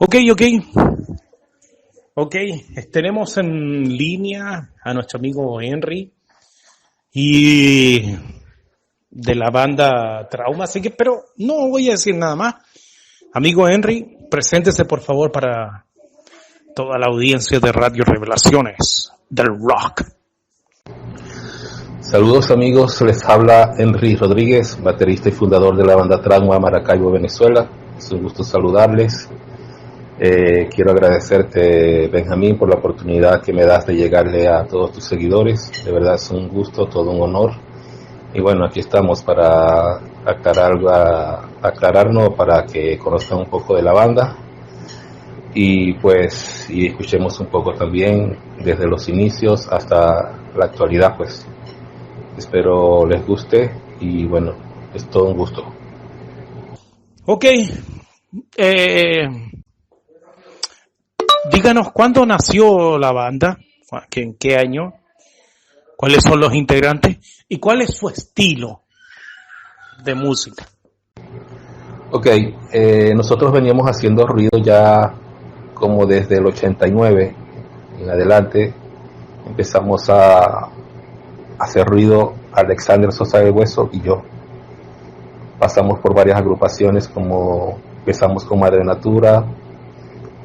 Ok, ok. Ok, tenemos en línea a nuestro amigo Henry y de la banda Trauma, así que, pero no voy a decir nada más. Amigo Henry, preséntese por favor para toda la audiencia de Radio Revelaciones del Rock. Saludos amigos, les habla Henry Rodríguez, baterista y fundador de la banda Trauma Maracaibo, Venezuela. Es un gusto saludarles. Eh, quiero agradecerte, Benjamín, por la oportunidad que me das de llegarle a todos tus seguidores. De verdad es un gusto, todo un honor. Y bueno, aquí estamos para aclarar, aclararnos, para que conozcan un poco de la banda y pues y escuchemos un poco también desde los inicios hasta la actualidad, pues Espero les guste y bueno, es todo un gusto. Ok. Eh, díganos cuándo nació la banda, en qué año, cuáles son los integrantes y cuál es su estilo de música. Ok, eh, nosotros veníamos haciendo ruido ya como desde el 89 en adelante. Empezamos a hacer ruido Alexander Sosa de Hueso y yo. Pasamos por varias agrupaciones como empezamos con Madre Natura,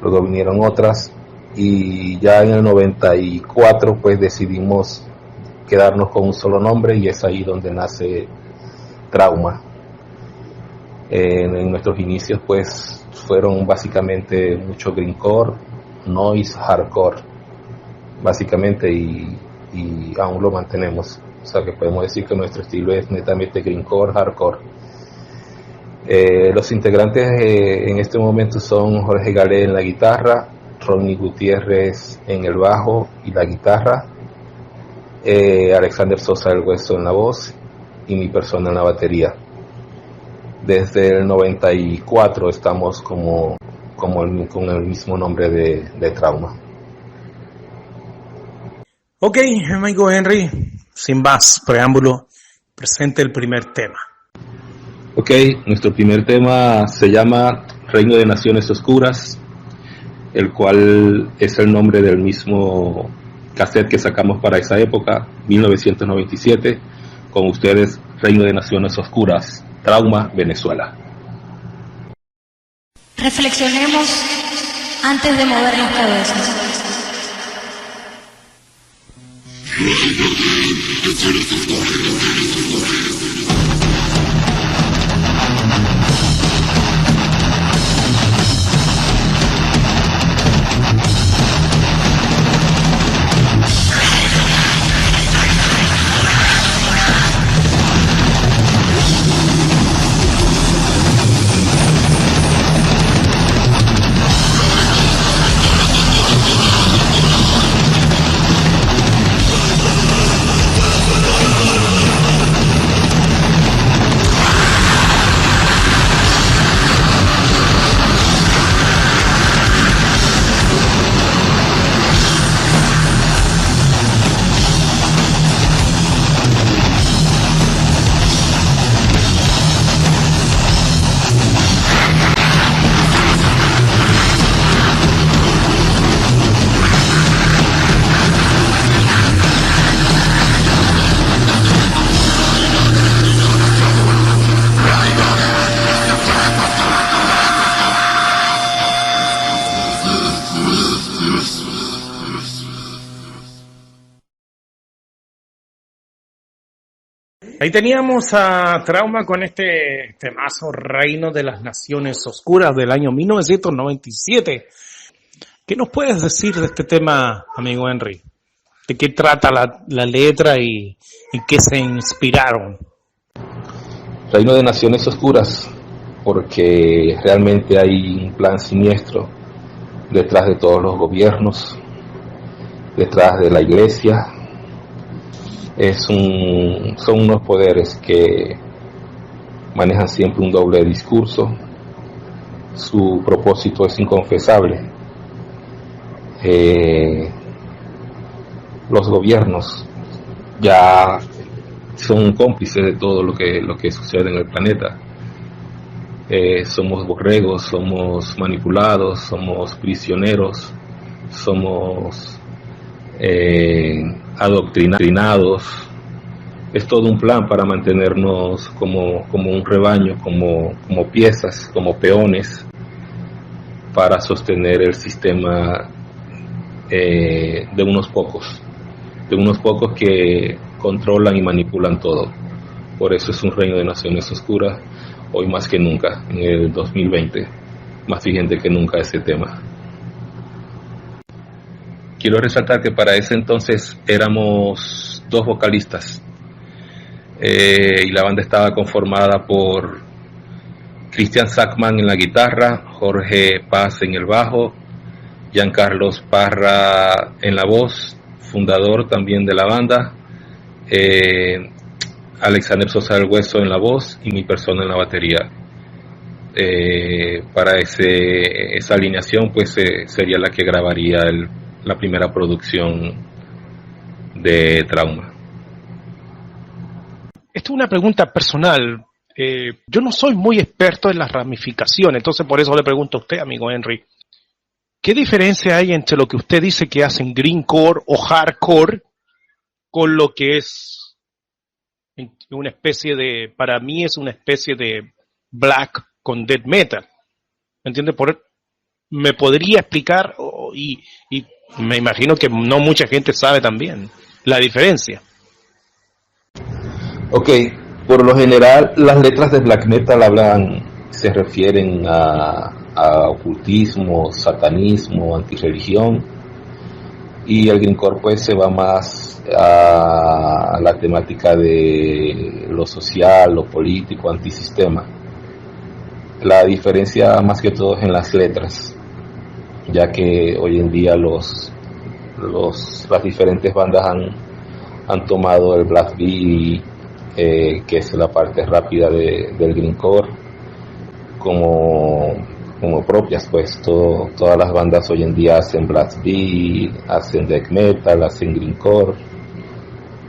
luego vinieron otras y ya en el 94 pues decidimos quedarnos con un solo nombre y es ahí donde nace Trauma. En, nuestros inicios pues fueron básicamente mucho greencore, noise, hardcore, básicamente y y aún lo mantenemos. O sea que podemos decir que nuestro estilo es netamente greencore, hardcore. Eh, los integrantes eh, en este momento son Jorge Galé en la guitarra, Ronnie Gutiérrez en el bajo y la guitarra, eh, Alexander Sosa del Hueso en la voz y mi persona en la batería. Desde el 94 estamos como, como con el mismo nombre de, de Trauma. Ok, amigo Henry, sin más preámbulo, presente el primer tema. Ok, nuestro primer tema se llama Reino de Naciones Oscuras, el cual es el nombre del mismo cassette que sacamos para esa época, 1997, con ustedes Reino de Naciones Oscuras, Trauma, Venezuela. Reflexionemos antes de mover las cabezas. Ahí teníamos a Trauma con este temazo Reino de las Naciones Oscuras del año 1997. ¿Qué nos puedes decir de este tema, amigo Henry? ¿De qué trata la, letra y en qué se inspiraron? Reino de Naciones Oscuras, porque realmente hay un plan siniestro detrás de todos los gobiernos, detrás de la iglesia, es un, son unos poderes que manejan siempre un doble discurso, su propósito es inconfesable. Eh, los gobiernos ya son cómplices de todo lo que, lo que sucede en el planeta. eh, somos borregos, somos manipulados, somos prisioneros, somos eh, adoctrinados. Es todo un plan para mantenernos como, como un rebaño, como, como piezas, como peones, para sostener el sistema eh, de unos pocos, de unos pocos que controlan y manipulan todo. Por eso es un reino de naciones oscuras, hoy más que nunca, en el 2020, más vigente que nunca ese tema. Quiero resaltar que para ese entonces éramos dos vocalistas eh, y la banda estaba conformada por Cristian Sackman en la guitarra, Jorge Paz en el bajo, Carlos Parra en la voz, fundador también de la banda, eh, Alexander Sosa del Hueso en la voz y mi persona en la batería. Eh, para ese, esa alineación pues sería la que grabaría el, la primera producción de Trauma. Esto es una pregunta personal. Eh, yo no soy muy experto en las ramificaciones, entonces por eso le pregunto a usted, amigo Henry, ¿qué diferencia hay entre lo que usted dice que hacen greencore o hardcore con lo que es una especie de, para mí es una especie de black con death metal? ¿Me entiende? Por, ¿Me podría explicar? Y me imagino que no mucha gente sabe también la diferencia. Ok, por lo general las letras de black metal hablan, se refieren a, a ocultismo, satanismo, antirreligión y el greencore pues se va más a la temática de lo social, lo político, antisistema. La diferencia más que todo es en las letras ya que hoy en día los, los las diferentes bandas han, han tomado el black beat, eh, que es la parte rápida de, del greencore, como, como propias, pues todo, todas las bandas hoy en día hacen black beat, hacen death metal, hacen greencore,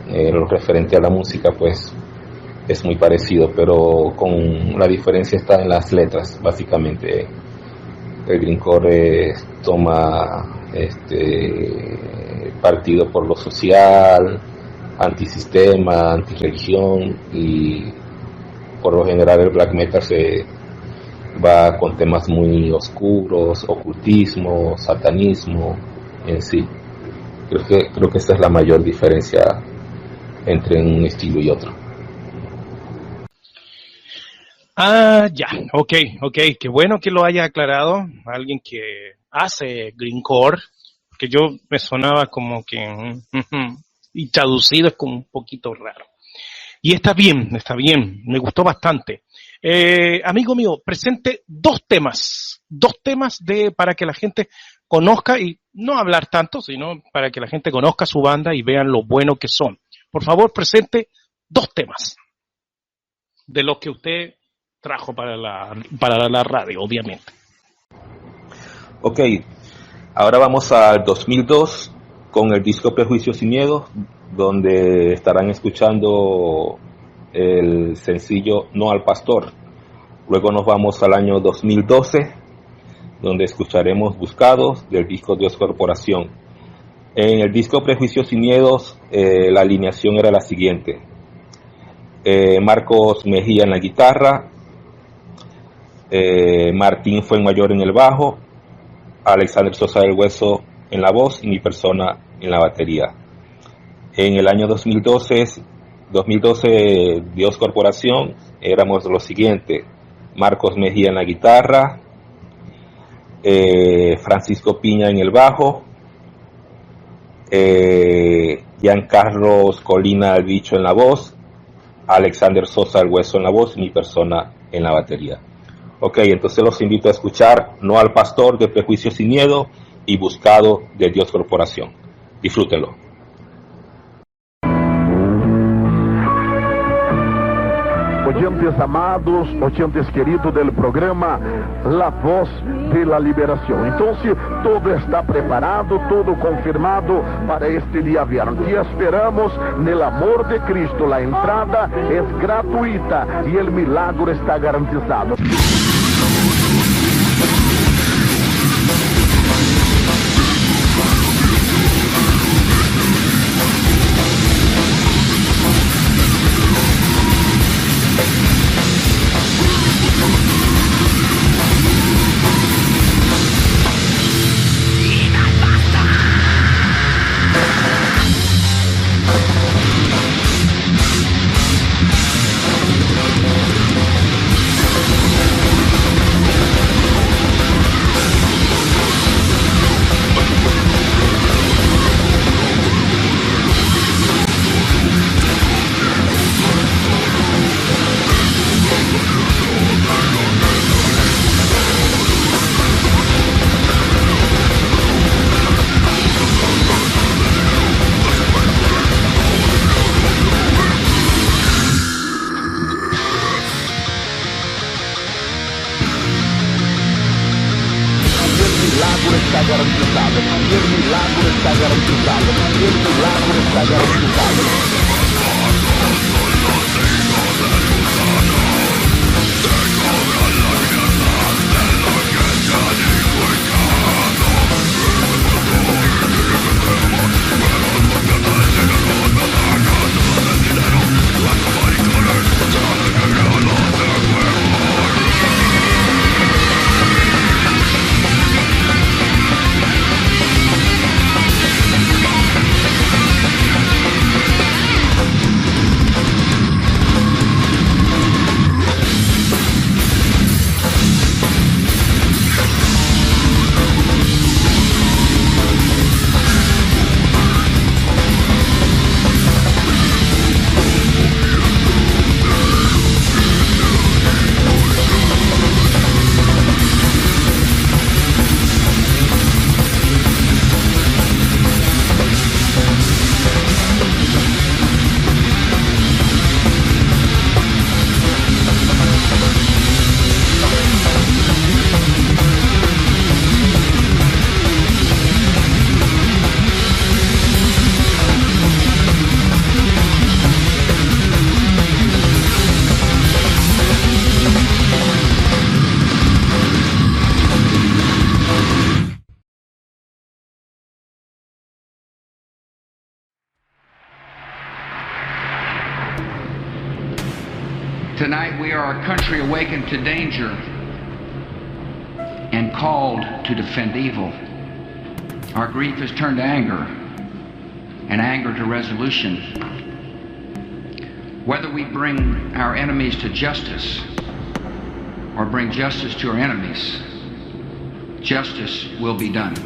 eh, lo referente a la música, pues es muy parecido, pero con la diferencia está en las letras, básicamente el Greencore toma este partido por lo social, antisistema, antirreligión y por lo general el black metal se va con temas muy oscuros, ocultismo, satanismo en sí. Creo que creo que esta es la mayor diferencia entre un estilo y otro. Ah, ya, ok, ok, qué bueno que lo haya aclarado. Alguien que hace Greencore, que yo me sonaba como que, y traducido es como un poquito raro. Y está bien, está bien, me gustó bastante. Eh, amigo mío, presente dos temas, dos temas de, para que la gente conozca y no hablar tanto, sino para que la gente conozca su banda y vean lo bueno que son. Por favor, presente dos temas de los que usted trajo para la, para la radio, obviamente. Ok, ahora vamos al 2002 con el disco Prejuicios y Miedos, donde estarán escuchando el sencillo No al Pastor. Luego nos vamos al año 2012, donde escucharemos Buscados del disco Dios Corporación. En el disco Prejuicios y Miedos, eh, la alineación era la siguiente. Eh, Marcos Mejía en la guitarra, eh, Martín fue mayor en el bajo, Alexander Sosa del Hueso en la voz y mi persona en la batería. En el año 2012, 2012 Dios Corporación, éramos lo siguiente, Marcos Mejía en la guitarra, eh, Francisco Piña en el bajo, eh, Giancarlos Colina el bicho en la voz, Alexander Sosa el hueso en la voz y mi persona en la batería. Ok, entonces los invito a escuchar No al Pastor de Prejuicio sin Miedo y Buscado de Dios Corporación. Disfrútenlo. Oyentes amados, oyentes queridos del programa La Voz de la Liberación. Entonces, todo está preparado, todo confirmado para este día viernes. Y esperamos en el amor de Cristo. La entrada es gratuita y el milagro está garantizado. Tonight we are a country awakened to danger and called to defend evil. Our grief has turned to anger and anger to resolution. Whether we bring our enemies to justice or bring justice to our enemies, justice will be done.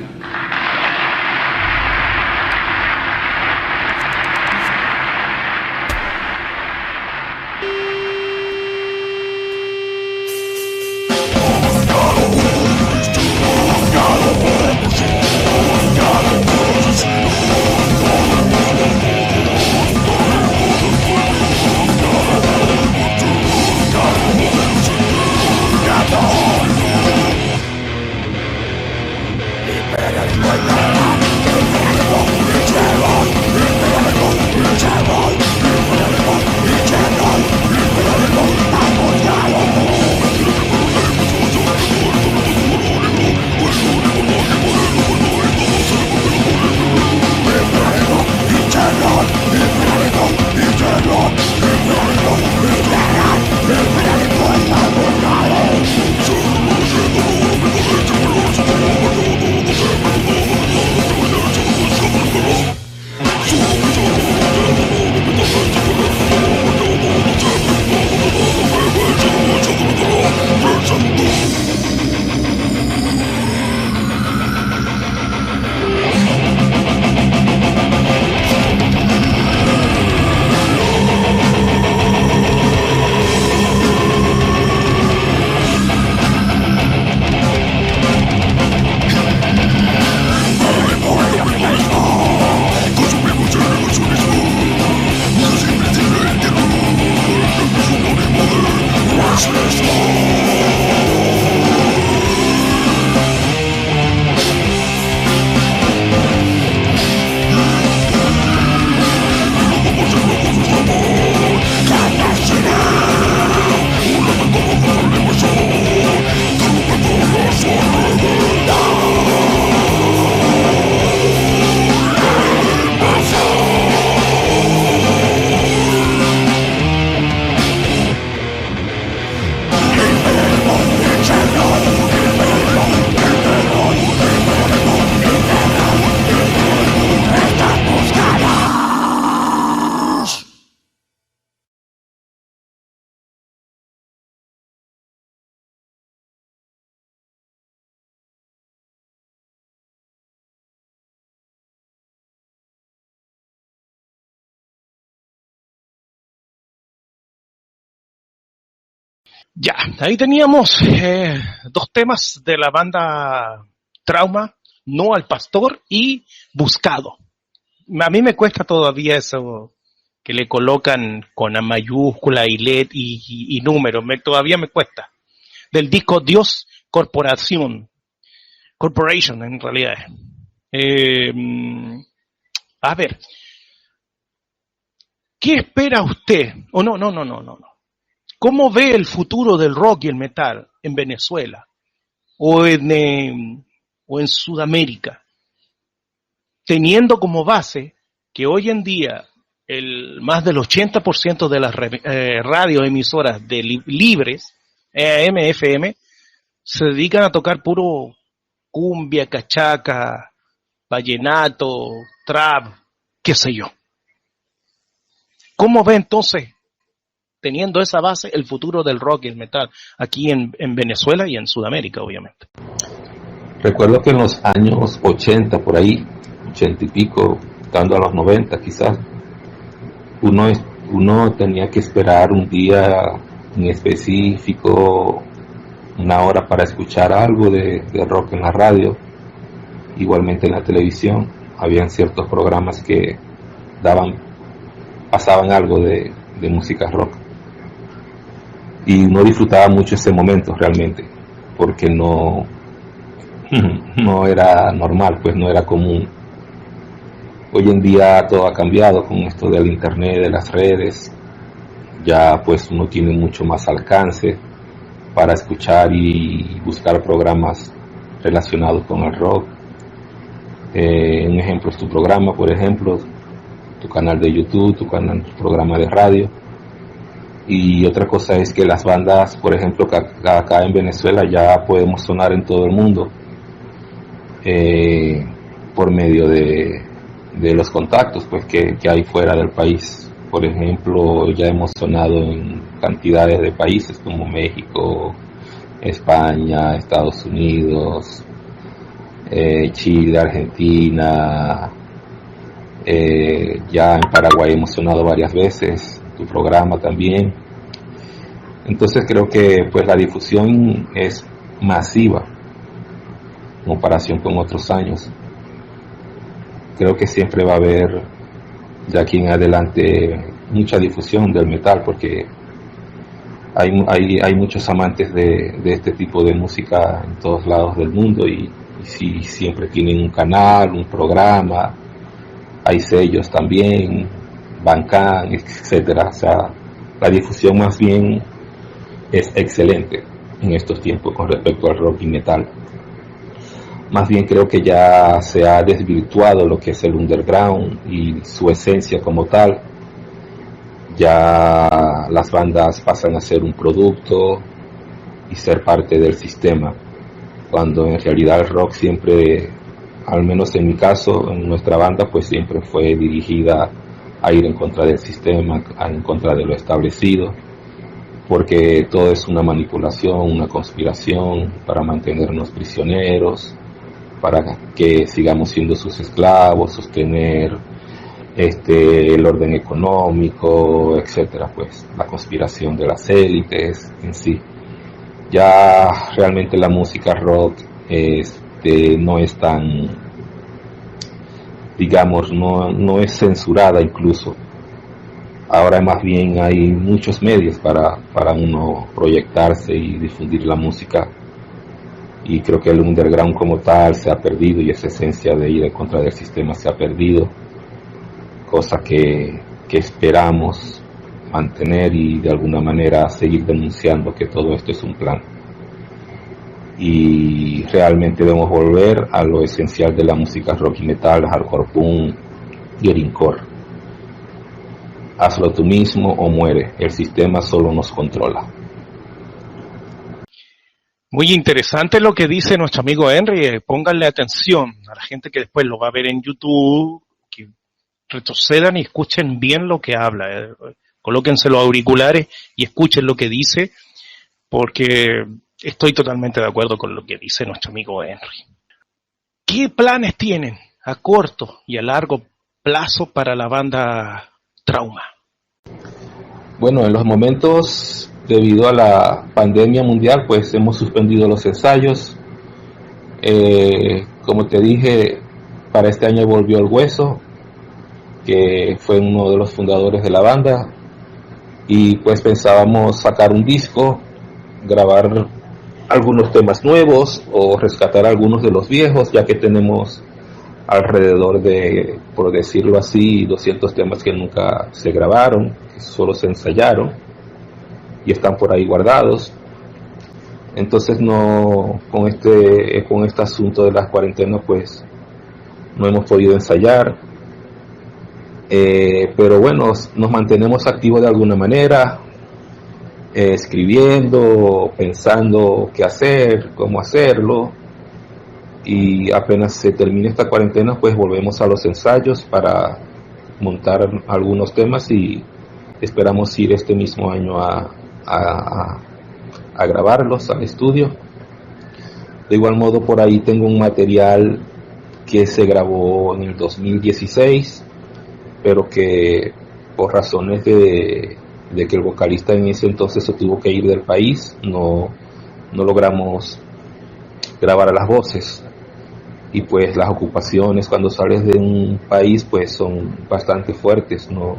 Ya, ahí teníamos eh, dos temas de la banda Trauma, No al Pastor y Buscado. A mí me cuesta todavía eso que le colocan con a mayúscula y LED y, y, número, me, todavía me cuesta. Del disco Dios Corporación, Corporation en realidad. Eh, a ver, ¿qué espera usted? O oh, no, no, no, no, no. ¿Cómo ve el futuro del rock y el metal en Venezuela o en, eh, o en Sudamérica? Teniendo como base que hoy en día el más del 80% de las eh, radioemisoras de libres, AM, FM, se dedican a tocar puro cumbia, cachaca, vallenato, trap, qué sé yo. ¿Cómo ve entonces, teniendo esa base, el futuro del rock y el metal aquí en, en Venezuela y en Sudamérica, obviamente? Recuerdo que en los años 80, por ahí, 80 y pico, estando a los 90 quizás, uno, tenía que esperar un día en específico, una hora para escuchar algo de, rock en la radio, igualmente en la televisión, habían ciertos programas que daban, pasaban algo de música rock. Y no disfrutaba mucho ese momento realmente, porque no, no era normal, pues no era común Hoy en día todo ha cambiado con esto del internet, de las redes. Ya pues uno tiene mucho más alcance para escuchar y buscar programas relacionados con el rock. Eh, un ejemplo es tu programa, por ejemplo, tu canal de YouTube, tu canal, tu programa de radio. Y otra cosa es que las bandas, por ejemplo, acá en Venezuela ya podemos sonar en todo el mundo eh, por medio de, los contactos pues que, hay fuera del país. Por ejemplo, ya hemos sonado en cantidades de países como México, España, Estados Unidos, eh, Chile, Argentina, eh, ya en Paraguay hemos sonado varias veces, tu programa también. Entonces creo que pues la difusión es masiva en comparación con otros años. Creo que siempre va a haber de aquí en adelante mucha difusión del metal porque hay, hay, hay muchos amantes de, este tipo de música en todos lados del mundo y, si siempre tienen un canal, un programa, hay sellos también, Bancan, etcétera. O sea, la difusión más bien es excelente en estos tiempos con respecto al rock y metal. Más bien creo que ya se ha desvirtuado lo que es el underground y su esencia como tal. Ya las bandas pasan a ser un producto y ser parte del sistema, cuando en realidad el rock siempre, al menos en mi caso, en nuestra banda, pues siempre fue dirigida a ir en contra del sistema, en contra de lo establecido, porque todo es una manipulación, una conspiración para mantenernos prisioneros, para que sigamos siendo sus esclavos, sostener este el orden económico, etcétera, pues la conspiración de las élites en sí. Ya realmente la música rock este, no es tan, digamos, no, no es censurada incluso. Ahora más bien hay muchos medios para, para uno proyectarse y difundir la música y creo que el underground como tal se ha perdido y esa esencia de ir en contra del sistema se ha perdido, cosa que, que esperamos mantener y de alguna manera seguir denunciando que todo esto es un plan. Y realmente debemos volver a lo esencial de la música rock y metal, hardcore punk y greencore. Hazlo tú mismo o muere, el sistema solo nos controla. Muy interesante lo que dice nuestro amigo Henry. Eh, pónganle atención a la gente que después lo va a ver en YouTube, que retrocedan y escuchen bien lo que habla. Eh. Colóquense los auriculares y escuchen lo que dice, porque estoy totalmente de acuerdo con lo que dice nuestro amigo Henry. ¿Qué planes tienen a corto y a largo plazo para la banda Trauma? Bueno, en los momentos debido a la pandemia mundial, pues hemos suspendido los ensayos. Eh, como te dije, para este año volvió el hueso, que fue uno de los fundadores de la banda, y pues pensábamos sacar un disco, grabar algunos temas nuevos o rescatar algunos de los viejos, ya que tenemos alrededor de, por decirlo así, 200 temas que nunca se grabaron, solo se ensayaron y están por ahí guardados. Entonces no con este con este asunto de las cuarentenas pues no hemos podido ensayar. Eh, pero bueno, nos mantenemos activos de alguna manera, eh, escribiendo, pensando qué hacer, cómo hacerlo. Y apenas se termine esta cuarentena, pues volvemos a los ensayos para montar algunos temas y esperamos ir este mismo año a, a, grabarlos al estudio. De igual modo, por ahí tengo un material que se grabó en el 2016, pero que por razones de, que el vocalista en ese entonces se tuvo que ir del país, no, no logramos grabar a las voces. Y pues las ocupaciones cuando sales de un país pues son bastante fuertes, no,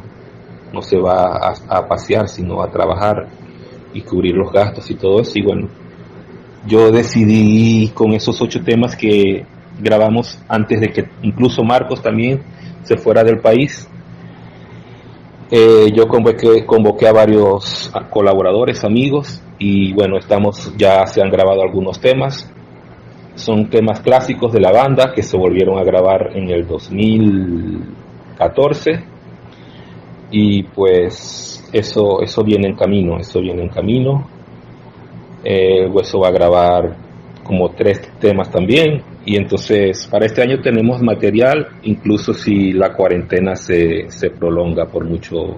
no se va a, a pasear sino a trabajar y cubrir los gastos y todo eso. Y bueno, yo decidí con esos ocho temas que grabamos antes de que incluso Marcos también se fuera del país. Eh, yo convoqué, convoqué a varios colaboradores, amigos, y bueno, estamos, ya se han grabado algunos temas. Son temas clásicos de la banda que se volvieron a grabar en el 2014. Y pues eso, eso viene en camino, eso viene en camino. Eh, el hueso va a grabar como tres temas también. Y entonces para este año tenemos material incluso si la cuarentena se, se prolonga por mucho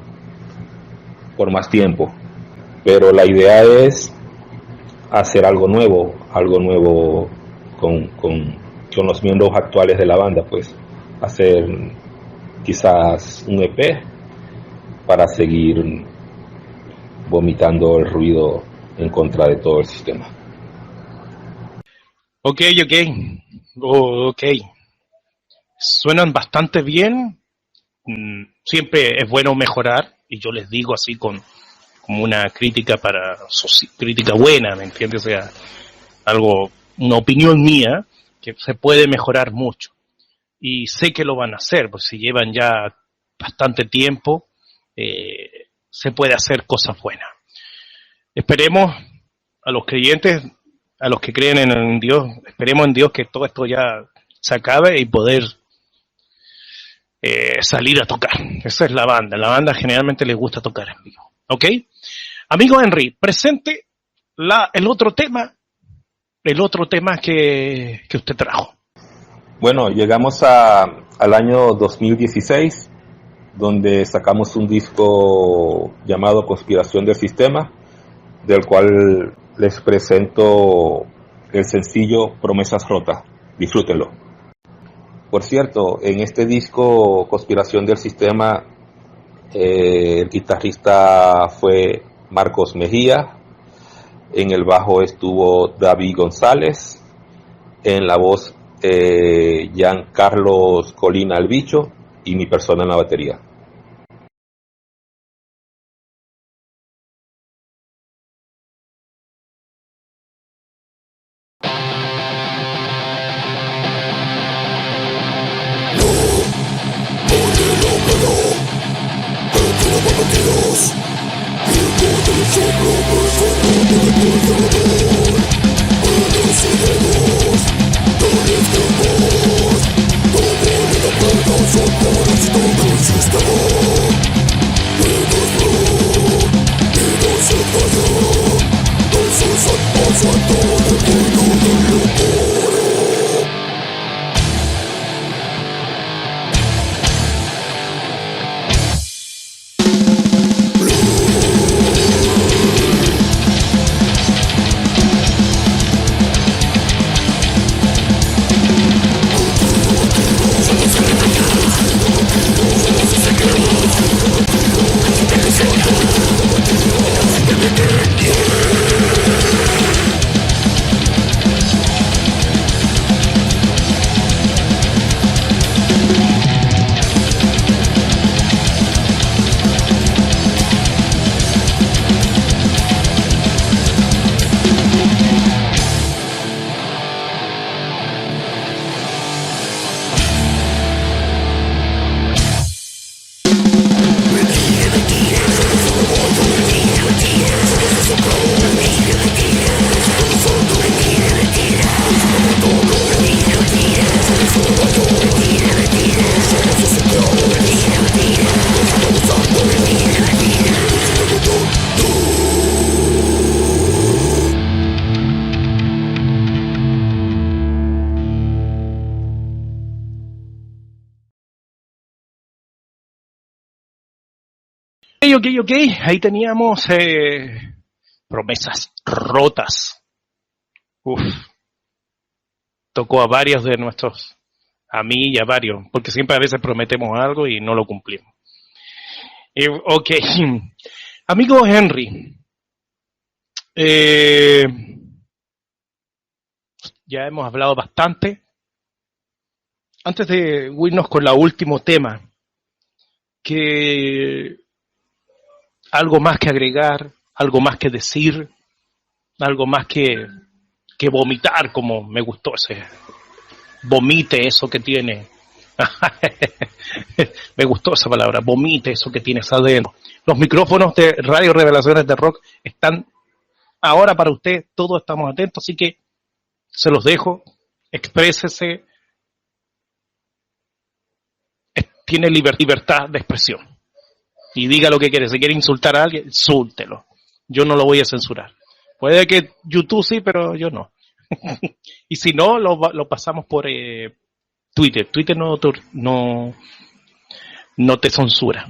por más tiempo. Pero la idea es hacer algo nuevo algo nuevo con, con, con los miembros actuales de la banda pues. Hacer quizás un EP para seguir vomitando el ruido en contra de todo el sistema. Ok, ok, oh, ok. Suenan bastante bien. Mm, siempre es bueno mejorar y yo les digo así con como una crítica para crítica buena, ¿me entiendes? O sea, algo, una opinión mía que se puede mejorar mucho. Y sé que lo van a hacer, porque si llevan ya bastante tiempo, eh, se puede hacer cosas buenas. Esperemos a los creyentes, a los que creen en Dios, esperemos en Dios que todo esto ya se acabe y poder eh, salir a tocar. Esa es la banda. La banda generalmente les gusta tocar en vivo. ¿Ok? Amigo Henry, presente la, el otro tema, el otro tema que, que usted trajo. Bueno, llegamos a, al año 2016 donde sacamos un disco llamado Conspiración del Sistema, del cual les presento el sencillo Promesas Rotas. Disfrútenlo. Por cierto, en este disco Conspiración del Sistema, eh, el guitarrista fue Marcos Mejía, en el bajo estuvo David González, en la voz eh, Carlos Colina Albicho y mi persona en la batería. Ok, ok. Ahí teníamos eh, promesas rotas. Uf. Tocó a varios de nuestros, a mí y a varios, porque siempre a veces prometemos algo y no lo cumplimos. Eh, ok. Amigo Henry, eh, ya hemos hablado bastante. Antes de irnos con el último tema, que algo más que agregar, algo más que decir, algo más que, que vomitar, como me gustó ese. Vomite eso que tiene. me gustó esa palabra, vomite eso que tienes adentro. Los micrófonos de Radio Revelaciones de Rock están ahora para usted, todos estamos atentos, así que se los dejo, exprésese, tiene libertad de expresión y diga lo que quiere. Si quiere insultar a alguien, insúltelo. Yo no lo voy a censurar. Puede que YouTube sí, pero yo no. y si no, lo, lo pasamos por eh, Twitter. Twitter no, no, no te censura.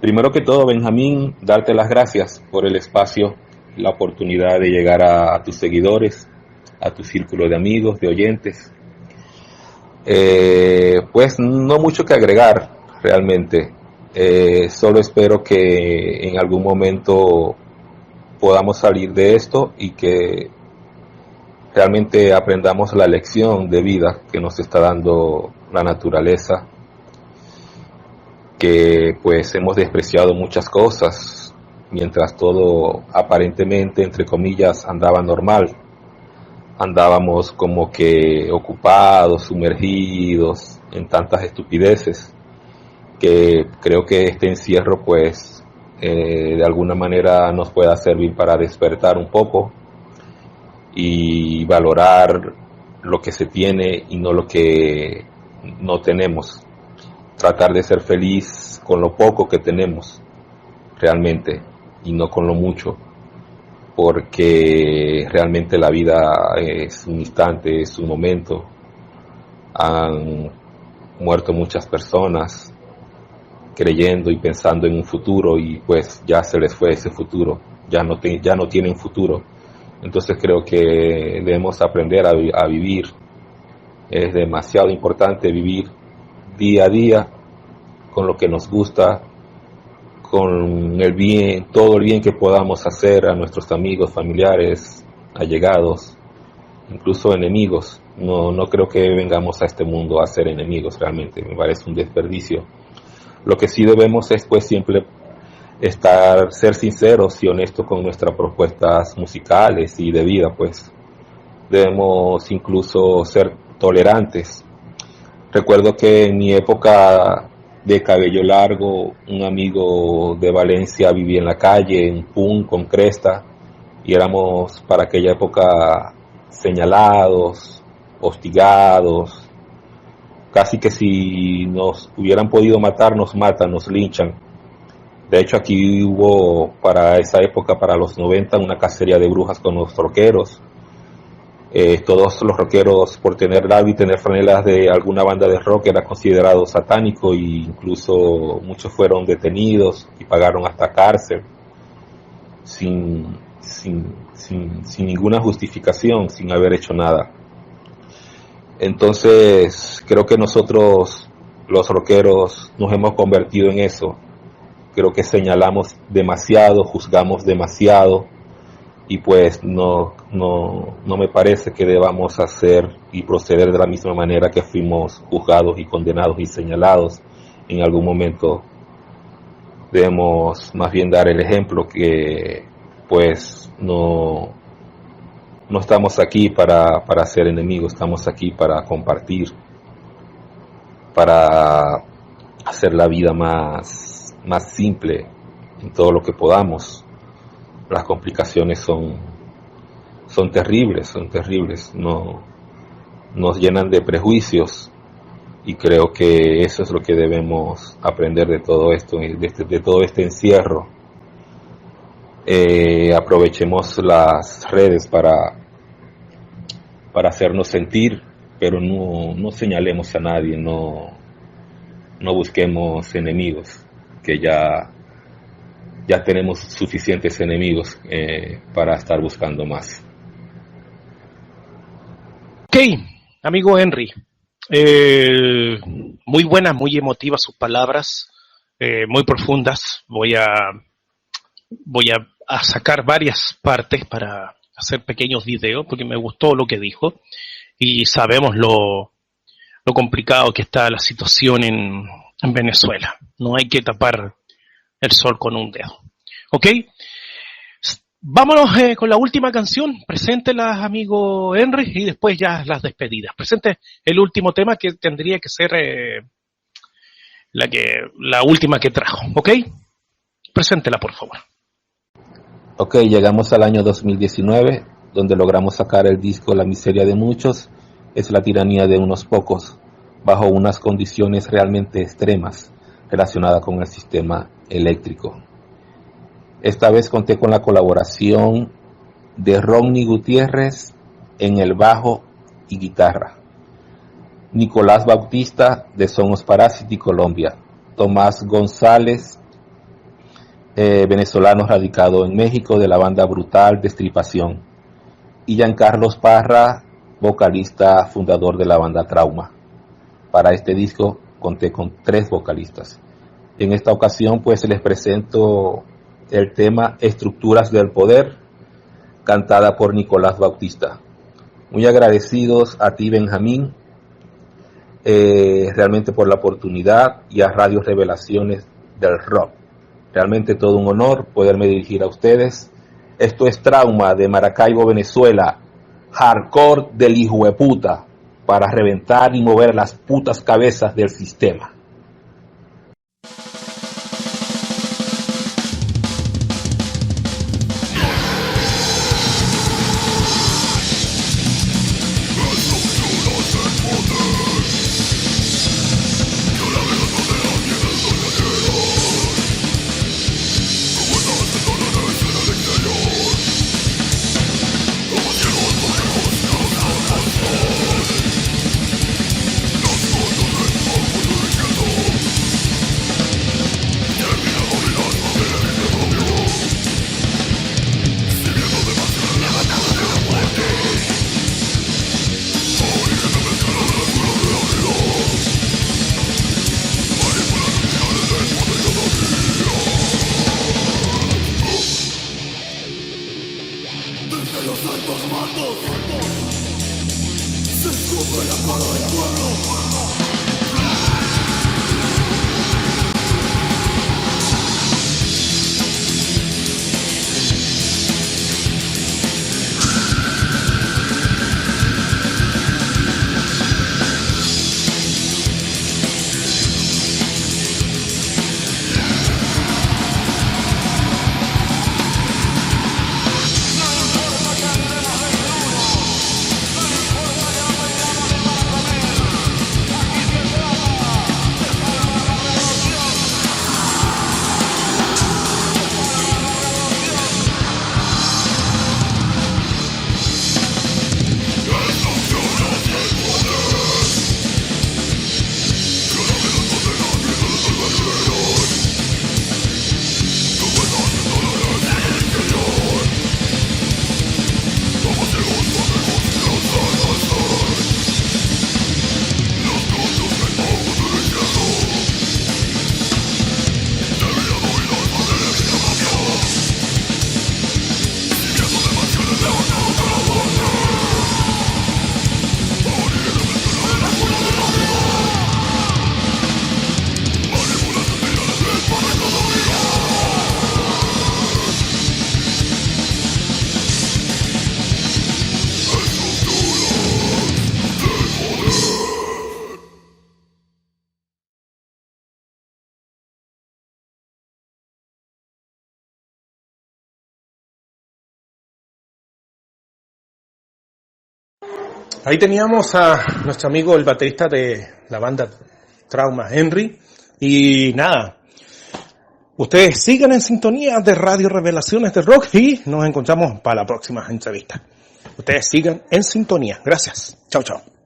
Primero que todo, Benjamín, darte las gracias por el espacio, la oportunidad de llegar a, tus seguidores, a tu círculo de amigos, de oyentes. Eh, pues no mucho que agregar realmente. Eh, solo espero que en algún momento podamos salir de esto y que realmente aprendamos la lección de vida que nos está dando la naturaleza, que pues hemos despreciado muchas cosas mientras todo aparentemente, entre comillas, andaba normal. Andábamos como que ocupados, sumergidos en tantas estupideces que creo que este encierro pues eh, de alguna manera nos pueda servir para despertar un poco y valorar lo que se tiene y no lo que no tenemos. Tratar de ser feliz con lo poco que tenemos realmente y no con lo mucho porque realmente la vida es un instante, es un momento. Han muerto muchas personas, creyendo y pensando en un futuro y pues ya se les fue ese futuro, ya no, ya no tienen futuro. Entonces creo que debemos aprender a, a vivir. Es demasiado importante vivir día a día con lo que nos gusta, con el bien, todo el bien que podamos hacer a nuestros amigos, familiares, allegados, incluso enemigos. No, no creo que vengamos a este mundo a ser enemigos realmente, me parece un desperdicio lo que sí debemos es pues siempre estar, ser sinceros y honestos con nuestras propuestas musicales y de vida, pues debemos incluso ser tolerantes. Recuerdo que en mi época de cabello largo, un amigo de Valencia vivía en la calle, en Pun, con cresta, y éramos para aquella época señalados, hostigados, casi que si nos hubieran podido matar, nos matan, nos linchan. De hecho, aquí hubo para esa época, para los 90, una cacería de brujas con los roqueros. Eh, todos los rockeros, por tener y tener franelas de alguna banda de rock, era considerado satánico e incluso muchos fueron detenidos y pagaron hasta cárcel sin, sin, sin, sin ninguna justificación, sin haber hecho nada. Entonces, creo que nosotros, los rockeros, nos hemos convertido en eso. Creo que señalamos demasiado, juzgamos demasiado y pues no, no, no me parece que debamos hacer y proceder de la misma manera que fuimos juzgados y condenados y señalados en algún momento. Debemos más bien dar el ejemplo que pues no, no estamos aquí para, para ser enemigos, estamos aquí para compartir, para hacer la vida más, más simple en todo lo que podamos. Las complicaciones son, son terribles, son terribles, no, nos llenan de prejuicios y creo que eso es lo que debemos aprender de todo esto, de, este, de todo este encierro eh, aprovechemos las redes para, para hacernos sentir, pero no, no señalemos a nadie, no, no busquemos enemigos, que ya ya tenemos suficientes enemigos eh, para estar buscando más. Ok, amigo Henry, eh, muy buenas, muy emotivas sus palabras, muy profundas. Voy a voy a, a, sacar varias partes para hacer pequeños videos porque me gustó lo que dijo y sabemos lo, lo complicado que está la situación en, en Venezuela. No hay que tapar el sol con un dedo. ¿Ok? Vámonos eh, con la última canción. Preséntelas, amigo Henry, y después ya las despedidas. Presente el último tema que tendría que ser eh, la, que, la última que trajo. ¿Ok? Preséntela, por favor. Ok, llegamos al año 2019, donde logramos sacar el disco La miseria de muchos es la tiranía de unos pocos, bajo unas condiciones realmente extremas relacionadas con el sistema eléctrico. Esta vez conté con la colaboración de Ronnie Gutiérrez en el bajo y guitarra, Nicolás Bautista de Somos Parásiti Colombia, Tomás González, eh, venezolano radicado en México de la banda Brutal Destripación, y Giancarlos Parra, vocalista fundador de la banda Trauma. Para este disco conté con tres vocalistas. En esta ocasión pues les presento el tema Estructuras del Poder, cantada por Nicolás Bautista. Muy agradecidos a ti Benjamín, eh, realmente por la oportunidad y a Radio Revelaciones del Rock. Realmente todo un honor poderme dirigir a ustedes. Esto es Trauma de Maracaibo, Venezuela hardcore del hijo de puta para reventar y mover las putas cabezas del sistema. Ahí teníamos a nuestro amigo el baterista de la banda Trauma, Henry. Y nada, ustedes sigan en sintonía de Radio Revelaciones de Rock y nos encontramos para la próxima entrevista. Ustedes sigan en sintonía. Gracias. Chao, chao.